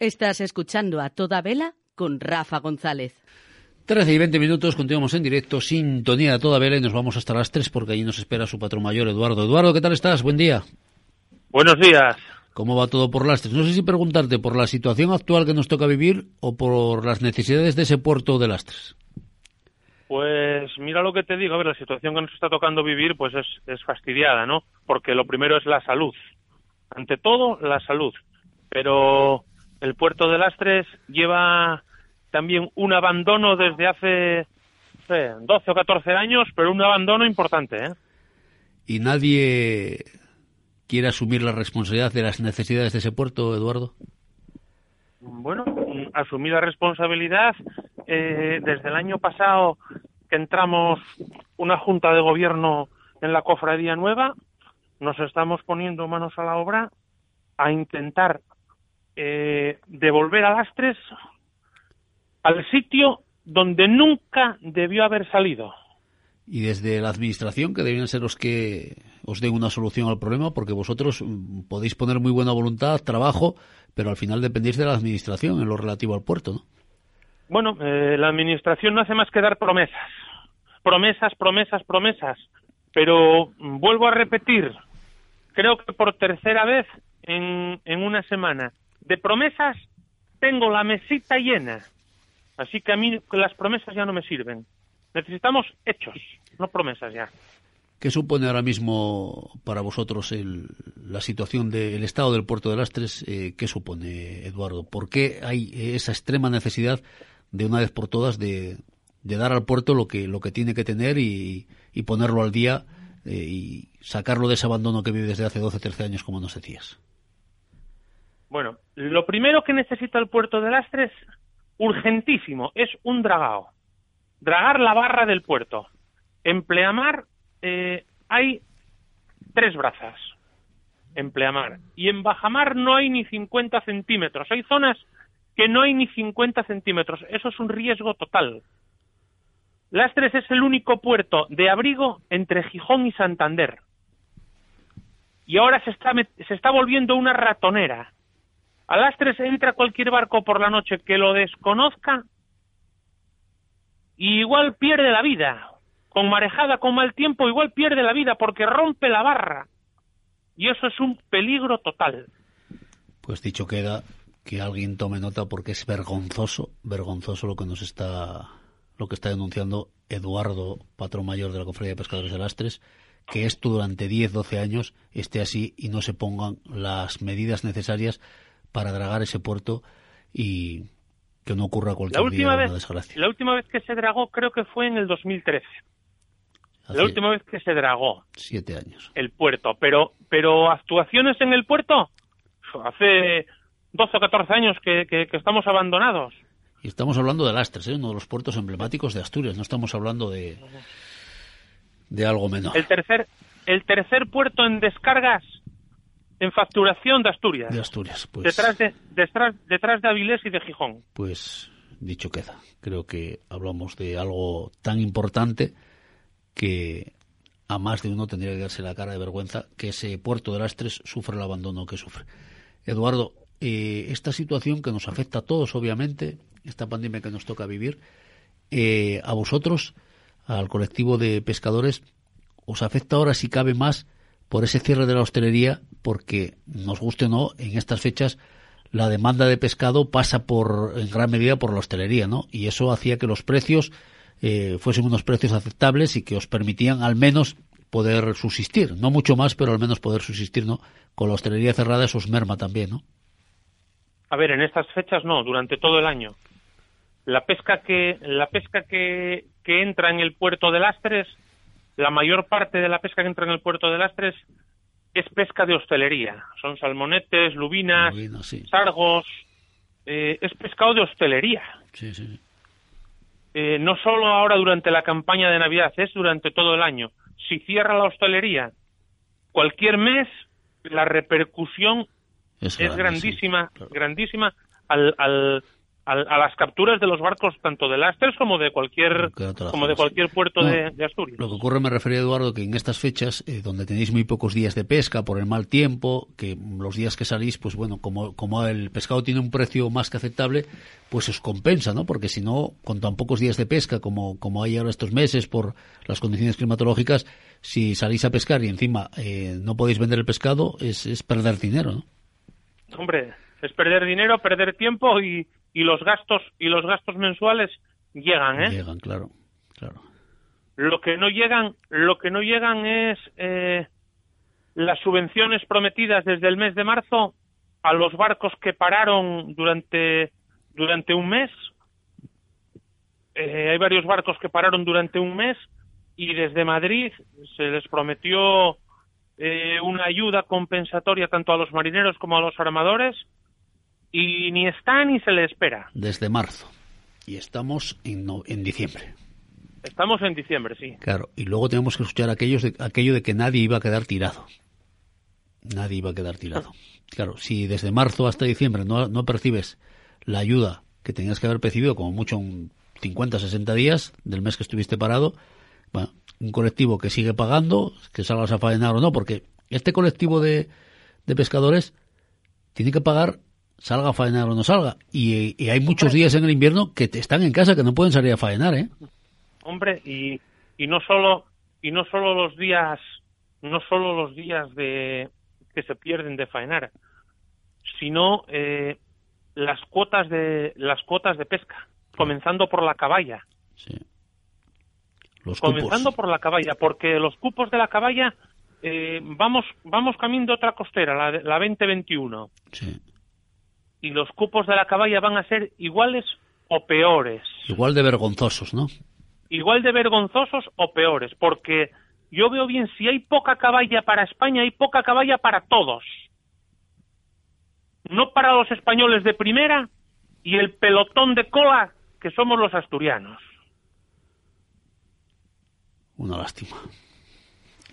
Estás escuchando a toda vela con Rafa González. 13 y 20 minutos, continuamos en directo, sintonía a toda vela y nos vamos hasta las 3 porque allí nos espera su patrón mayor, Eduardo. Eduardo, ¿qué tal estás? Buen día. Buenos días. ¿Cómo va todo por Lastres? No sé si preguntarte por la situación actual que nos toca vivir o por las necesidades de ese puerto de Lastres. Pues mira lo que te digo, a ver, la situación que nos está tocando vivir pues es, es fastidiada, ¿no? Porque lo primero es la salud. Ante todo, la salud. Pero el puerto de Lastres lleva también un abandono desde hace sé, 12 o 14 años, pero un abandono importante, ¿eh? ¿Y nadie quiere asumir la responsabilidad de las necesidades de ese puerto, Eduardo? Bueno, asumir la responsabilidad eh, desde el año pasado que entramos una junta de gobierno en la cofradía nueva, nos estamos poniendo manos a la obra a intentar eh, devolver a Lastres al sitio donde nunca debió haber salido. Y desde la administración, que debían ser los que os den una solución al problema, porque vosotros mm, podéis poner muy buena voluntad, trabajo, pero al final dependéis de la administración en lo relativo al puerto, ¿no? Bueno, eh, la administración no hace más que dar promesas. Promesas, promesas, promesas. Pero mm, vuelvo a repetir, creo que por tercera vez en, en una semana, de promesas tengo la mesita llena. Así que a mí las promesas ya no me sirven. Necesitamos hechos, no promesas ya. ¿Qué supone ahora mismo para vosotros el, la situación del estado del puerto de Lastres? Eh, ¿Qué supone, Eduardo? ¿Por qué hay esa extrema necesidad de una vez por todas de, dar al puerto lo que, lo que tiene que tener y, y ponerlo al día eh, y sacarlo de ese abandono que vive desde hace 12, 13 años, como nos decías? Bueno, lo primero que necesita el puerto de Lastres urgentísimo, es un dragao. Dragar la barra del puerto. En pleamar eh, hay tres brazas. En pleamar. Y en bajamar no hay ni 50 centímetros. Hay zonas que no hay ni 50 centímetros. Eso es un riesgo total. Lastres es el único puerto de abrigo entre Gijón y Santander. Y ahora se está, se está volviendo una ratonera. A las tres entra cualquier barco por la noche que lo desconozca y igual pierde la vida. Con marejada, con mal tiempo, igual pierde la vida porque rompe la barra. Y eso es un peligro total. Pues dicho queda que alguien tome nota porque es vergonzoso, vergonzoso lo que nos está lo que está denunciando Eduardo, patrón mayor de la Cofradía de Pescadores de Lastres, que esto durante 10, 12 años esté así y no se pongan las medidas necesarias para dragar ese puerto y que no ocurra cualquier la última día vez, una desgracia. La última vez que se dragó creo que fue en el 2013. Hace La última vez que se dragó siete años. el puerto. Pero, pero actuaciones en el puerto, hace 12 o 14 años que, que, que estamos abandonados. Y estamos hablando de Lastres, ¿eh? uno de los puertos emblemáticos de Asturias. No estamos hablando de, de algo menor. El tercer, el tercer puerto en descargas en facturación de Asturias. De Asturias, pues. Detrás de, detrás, detrás de Avilés y de Gijón. Pues dicho queda. Creo que hablamos de algo tan importante que a más de uno tendría que darse la cara de vergüenza que ese puerto de Lastres sufre el abandono que sufre. Eduardo, eh, esta situación que nos afecta a todos, obviamente, esta pandemia que nos toca vivir, eh, a vosotros, al colectivo de pescadores, os afecta ahora si cabe más por ese cierre de la hostelería, porque nos guste o no, en estas fechas la demanda de pescado pasa por en gran medida por la hostelería, ¿no? Y eso hacía que los precios eh, fuesen unos precios aceptables y que os permitían al menos poder subsistir, no mucho más, pero al menos poder subsistir, ¿no? Con la hostelería cerrada eso os merma también, ¿no? A ver, en estas fechas no, durante todo el año. La pesca que la pesca que, que entra en el puerto de Lastres, la mayor parte de la pesca que entra en el puerto de Lastres es pesca de hostelería. Son salmonetes, lubinas, Lubina, sí. sargos. eh, es pescado de hostelería. Sí, sí, sí. Eh, no solo ahora durante la campaña de Navidad, es durante todo el año. Si cierra la hostelería cualquier mes, la repercusión Es, grandísima, claro. grandísima al, al, a, las capturas de los barcos tanto de lastres como de cualquier como de cualquier puerto de, Asturias. Lo que ocurre, me refería Eduardo, que en estas fechas, eh, donde tenéis muy pocos días de pesca por el mal tiempo, que los días que salís, pues bueno, como, como el pescado tiene un precio más que aceptable, pues os compensa, ¿no? Porque si no, con tan pocos días de pesca como, como hay ahora estos meses por las condiciones climatológicas, si salís a pescar y encima eh, no podéis vender el pescado, es, es perder dinero, ¿no? Hombre, es perder dinero, perder tiempo y, y los gastos y los gastos mensuales llegan, ¿eh? Llegan, claro, claro. Lo que no llegan, lo que no llegan es eh, las subvenciones prometidas desde el mes de marzo a los barcos que pararon durante durante un mes. Eh, hay varios barcos que pararon durante un mes y desde Madrid se les prometió eh, una ayuda compensatoria tanto a los marineros como a los armadores y ni está ni se le espera. Desde marzo. Y estamos en, en diciembre. Estamos en diciembre, sí. Claro, y luego tenemos que escuchar aquellos de, aquello de que nadie iba a quedar tirado. Nadie iba a quedar tirado. Claro, si desde marzo hasta diciembre no, no percibes la ayuda que tenías que haber percibido, como mucho un 50, 60 días del mes que estuviste parado, bueno, un colectivo que sigue pagando, que salgas a faenar o no, porque este colectivo de, de pescadores tiene que pagar salga a faenar o no salga. Y, hay muchos días en el invierno que están en casa, que no pueden salir a faenar, ¿eh? Hombre, y, y no solo y no solo los días no solo los días de que se pierden de faenar, sino eh, las cuotas de las cuotas de pesca, comenzando por la caballa. Sí. Los comenzando por la caballa, porque los cupos de la caballa eh, vamos vamos camino de otra costera, la, la 2021. Sí y los cupos de la caballa van a ser iguales o peores. Igual de vergonzosos, ¿no? Igual de vergonzosos o peores, porque yo veo bien, si hay poca caballa para España, hay poca caballa para todos. No para los españoles de primera y el pelotón de cola que somos los asturianos. Una lástima.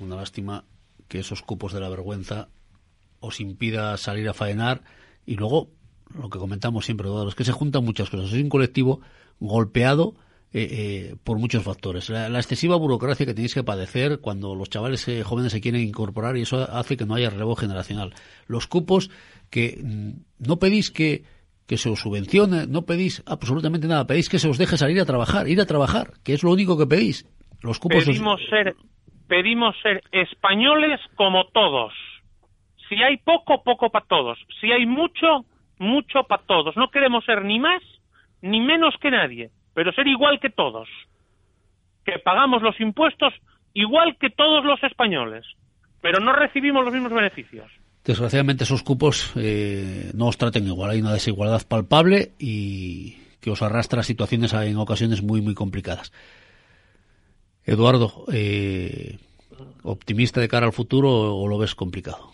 Una lástima que esos cupos de la vergüenza os impida salir a faenar y luego lo que comentamos siempre, es que se juntan muchas cosas. Es un colectivo golpeado eh, eh, por muchos factores. La, excesiva burocracia que tenéis que padecer cuando los chavales eh, jóvenes se quieren incorporar y eso hace que no haya relevo generacional. Los cupos que mm, no pedís que, que se os subvencione, no pedís absolutamente nada, pedís que se os deje salir a trabajar, ir a trabajar, que es lo único que pedís. Los cupos pedimos ser españoles como todos. Si hay poco, poco para todos. Si hay mucho, mucho para todos. No queremos ser ni más ni menos que nadie, pero ser igual que todos. Que pagamos los impuestos igual que todos los españoles, pero no recibimos los mismos beneficios. Desgraciadamente esos cupos eh, no os traten igual. Hay una desigualdad palpable y que os arrastra a situaciones en ocasiones muy, muy complicadas. Eduardo, eh, ¿optimista de cara al futuro o lo ves complicado?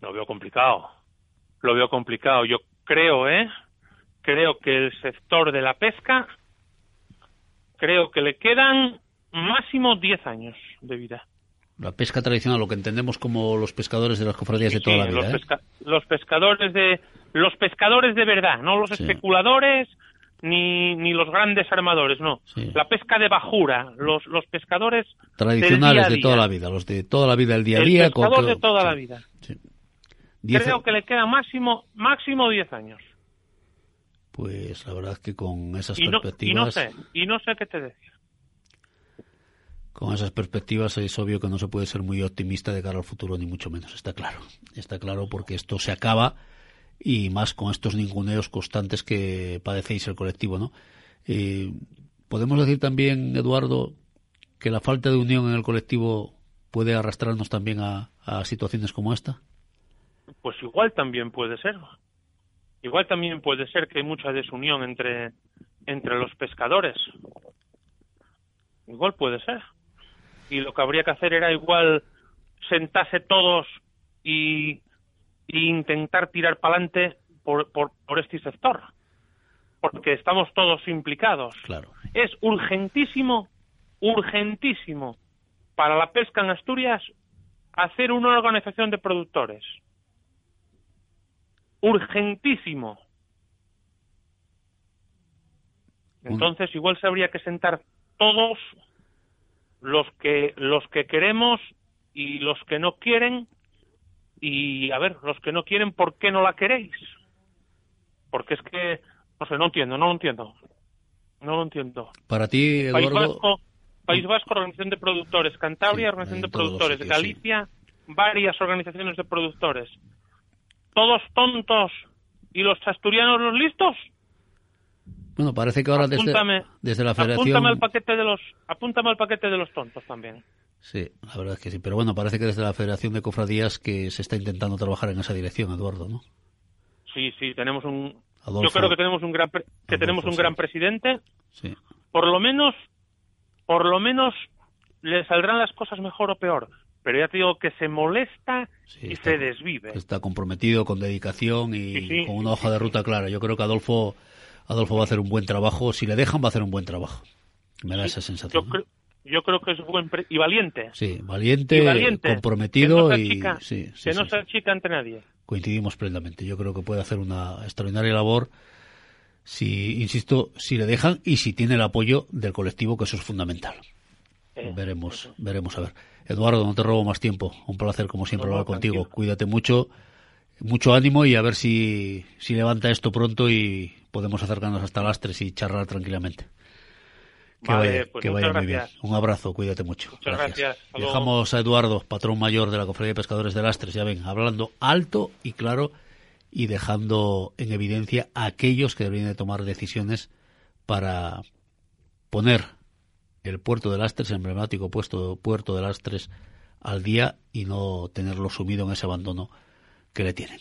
Lo veo complicado lo veo complicado. Yo creo, ¿eh? Creo que el sector de la pesca, creo que le quedan máximo 10 años de vida. La pesca tradicional, lo que entendemos como los pescadores de las cofradías de toda la vida. Los, ¿eh? los, pescadores de los pescadores de verdad, no los especuladores ni, ni los grandes armadores, no. La pesca de bajura, los, los pescadores tradicionales de toda la vida, los de toda la vida, el día a día. El pescador de toda la vida. Creo que le queda máximo máximo 10 años. Pues la verdad que con esas y perspectivas... y no sé, y no sé qué te decir. Con esas perspectivas es obvio que no se puede ser muy optimista de cara al futuro, ni mucho menos, está claro. Está claro porque esto se acaba y más con estos ninguneos constantes que padecéis el colectivo, ¿no? Eh, Podemos decir también, Eduardo, que la falta de unión en el colectivo puede arrastrarnos también a situaciones como esta pues igual también puede ser. Igual también puede ser que hay mucha desunión entre, entre los pescadores. Igual puede ser. Y lo que habría que hacer era igual sentarse todos y, intentar tirar para adelante por, por, por este sector. Porque estamos todos implicados. Claro. Es urgentísimo, urgentísimo para la pesca en Asturias hacer una organización de productores urgentísimo. Entonces, igual se habría que sentar todos los que los que queremos y los que no quieren y a ver, los que no quieren, ¿por qué no la queréis? Porque es que no sé, no entiendo, no lo entiendo. No lo entiendo. Para ti, Eduardo... País Vasco, País Vasco Organización de Productores, Cantabria, Sí, Organización de Productores, sitios, Galicia, varias organizaciones de productores. ¿Todos tontos y los asturianos los listos? Bueno, parece que ahora desde, Apúntame, desde la apúntame federación... al paquete de los apúntame al paquete de los tontos también. Sí, la verdad es que sí. Pero bueno, parece que desde la Federación de Cofradías que se está intentando trabajar en esa dirección, Eduardo, ¿no? Sí, sí, tenemos un Adolfo. yo creo que tenemos un gran pre- que Adolfo, tenemos un sí. gran presidente, Sí. por lo menos por lo menos le saldrán las cosas mejor o peor, pero ya te digo que se molesta Sí, y está- se desvive. Está comprometido con dedicación y Sí, sí, con una hoja de ruta clara. Yo creo que Adolfo, Adolfo va a hacer un buen trabajo. Si le dejan, va a hacer un buen trabajo. Me da esa sensación. yo creo que es buen pre- y valiente. Sí, valiente, y valiente, comprometido que no se y achica, que no se achica ante nadie. coincidimos plenamente. Yo creo que puede hacer una extraordinaria labor si, insisto, si le dejan y si tiene el apoyo del colectivo, que eso es fundamental. Eh, veremos, veremos a ver. Eduardo, no te robo más tiempo. Un placer, como siempre, No, hablar contigo. tranquilo. Cuídate mucho, mucho ánimo y a ver si, si levanta esto pronto y podemos acercarnos hasta Lastres y charlar tranquilamente. Que Vale, vaya, pues que vaya muy bien. Un abrazo, cuídate mucho. Muchas gracias. Dejamos a Eduardo, patrón mayor de la Cofradía de Pescadores de Lastres, ya ven, hablando alto y claro y dejando en evidencia a aquellos que deberían de tomar decisiones para poner el puerto de Lastres, el emblemático puesto, puerto de Lastres, al día y no tenerlo sumido en ese abandono que le tienen.